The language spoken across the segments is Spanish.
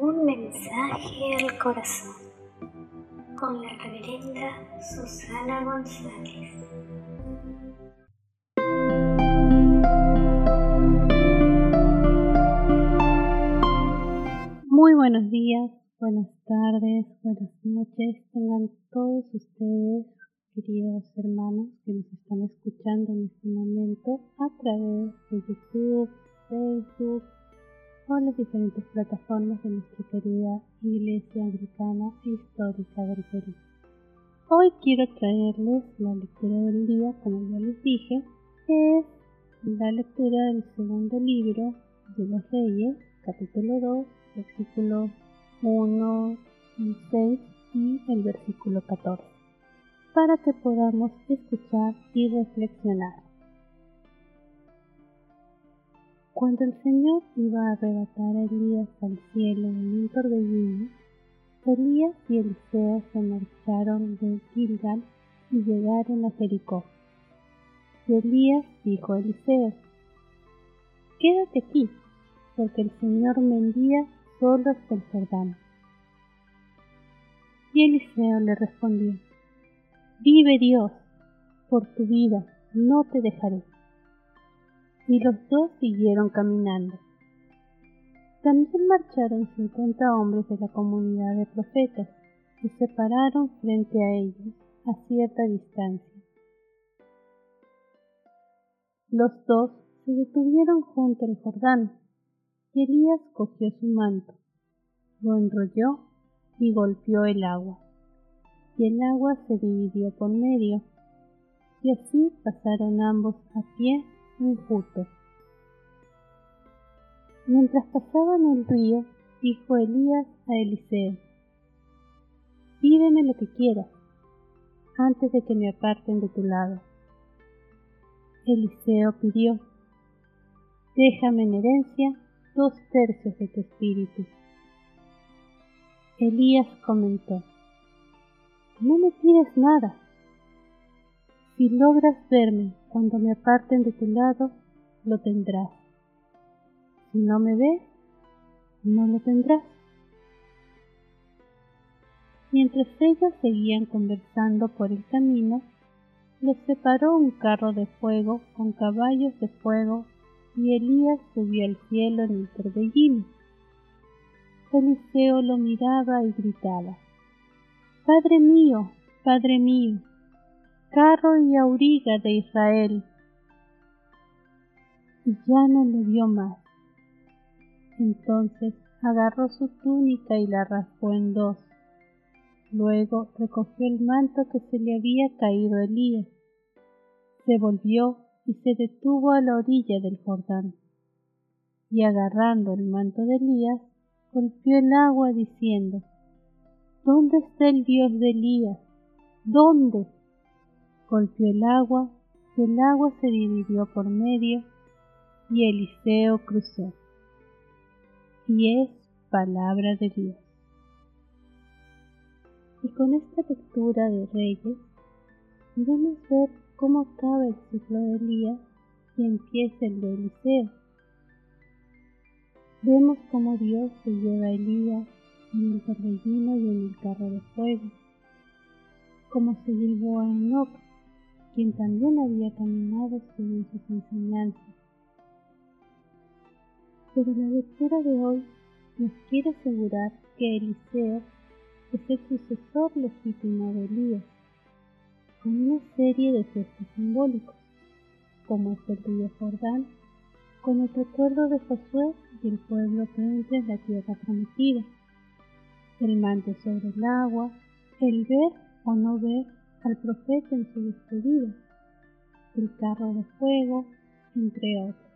Un mensaje al corazón con la reverenda Susana González. Muy buenos días, buenas tardes, buenas noches. Tengan todos ustedes, queridos hermanos, que nos están escuchando en este momento a través de YouTube, Facebook, o las diferentes plataformas de nuestra querida Iglesia Anglicana e Histórica del Perú. Hoy quiero traerles la lectura del día, como ya les dije, que es la lectura del segundo libro de los Reyes, capítulo 2, versículo 1 6 y el versículo 14, para que podamos escuchar y reflexionar. Cuando el Señor iba a arrebatar a Elías al cielo en un torbellino, Elías y Eliseo se marcharon de Gilgal y llegaron a Jericó. Y Elías dijo a Eliseo, Quédate aquí, porque el Señor me envía solo hasta el Jordán. Y Eliseo le respondió, Vive Dios, por tu vida no te dejaré y los dos siguieron caminando. También marcharon cincuenta hombres de la comunidad de profetas y se pararon frente a ellos a cierta distancia. Los dos se detuvieron junto al Jordán y Elías cogió su manto, lo enrolló y golpeó el agua. Y el agua se dividió por medio, y así pasaron ambos a pie injusto. Mientras pasaban el río, dijo Elías a Eliseo, Pídeme lo que quieras, antes de que me aparten de tu lado. Eliseo pidió, Déjame en herencia dos tercios de tu espíritu. Elías comentó, No me pides nada. Si logras verme cuando me aparten de tu lado, lo tendrás. Si no me ves, no lo tendrás. Mientras ellos seguían conversando por el camino, los separó un carro de fuego con caballos de fuego y Elías subió al cielo en el torbellino. Eliseo lo miraba y gritaba, Padre mío, Padre mío, carro y auriga de Israel. Y ya no le vio más. Entonces agarró su túnica y la rasgó en dos. Luego recogió el manto que se le había caído a Elías. Se volvió y se detuvo a la orilla del Jordán. Y agarrando el manto de Elías, golpeó el agua diciendo, ¿Dónde está el Dios de Elías? ¿Dónde? Golpeó el agua, y el agua se dividió por medio, y Eliseo cruzó. Y es palabra de Dios. Y con esta lectura de Reyes, podemos ver cómo acaba el ciclo de Elías y empieza el de Eliseo. Vemos cómo Dios se lleva a Elías en el torbellino y en el carro de fuego, cómo se llevó a Enoch quien también había caminado según sus enseñanzas. Pero la lectura de hoy nos quiere asegurar que Eliseo es el sucesor legítimo de Elías, con una serie de gestos simbólicos, como es el río Jordán, con el recuerdo de Josué y el pueblo que entra en la tierra prometida, el manto sobre el agua, el ver o no ver al profeta en su despedida, el carro de fuego, entre otros.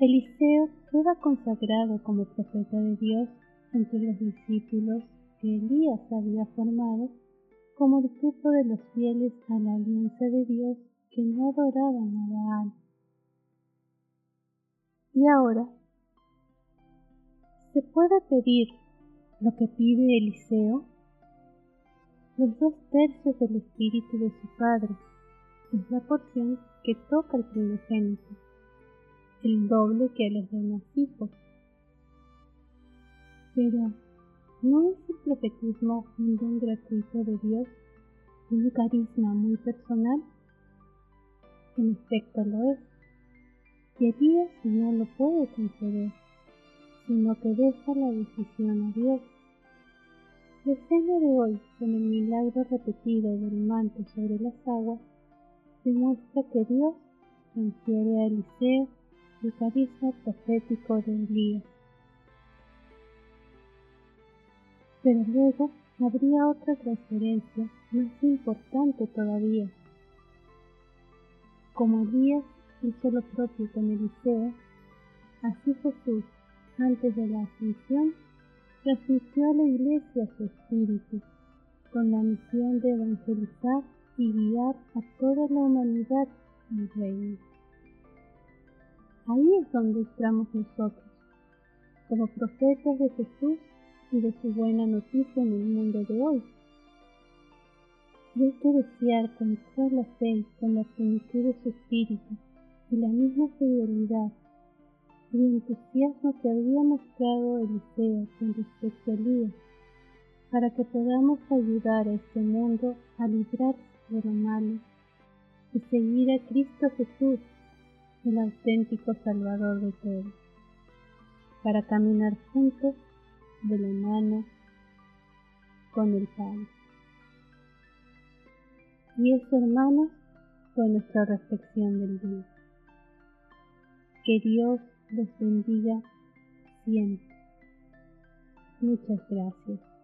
Eliseo queda consagrado como profeta de Dios entre los discípulos que Elías había formado como el grupo de los fieles a la alianza de Dios que no adoraban a Baal. Y ahora, ¿se puede pedir lo que pide Eliseo? Los dos tercios del espíritu de su Padre. Es la porción que toca al primogénito, el doble que a los demás hijos. Pero, ¿no es el profetismo un don gratuito de Dios un carisma muy personal? En efecto lo es. Y Elías no lo puede conceder, sino que deja la decisión a Dios. La escena de hoy, con el milagro repetido del manto sobre las aguas, demuestra que Dios transfiere a Eliseo el carisma profético de Elías. Pero luego habría otra transferencia más importante todavía. Como Elías hizo lo propio con Eliseo, así Jesús, antes de la ascensión, transmitió a la iglesia su espíritu, con la misión de evangelizar y guiar a toda la humanidad al reino. Ahí es donde entramos nosotros, como profetas de Jesús y de su buena noticia en el mundo de hoy. Y hay que desear con toda la fe, con la plenitud de su espíritu y la misma fidelidad entusiasmo que había mostrado Eliseo con respecto a Elías, para que podamos ayudar a este mundo a librarse de lo malo y seguir a Cristo Jesús, el auténtico Salvador de todos, para caminar juntos de la mano con el Padre. Y eso, hermanos, fue nuestra reflexión del día. Que Dios los bendiga siempre. Muchas gracias.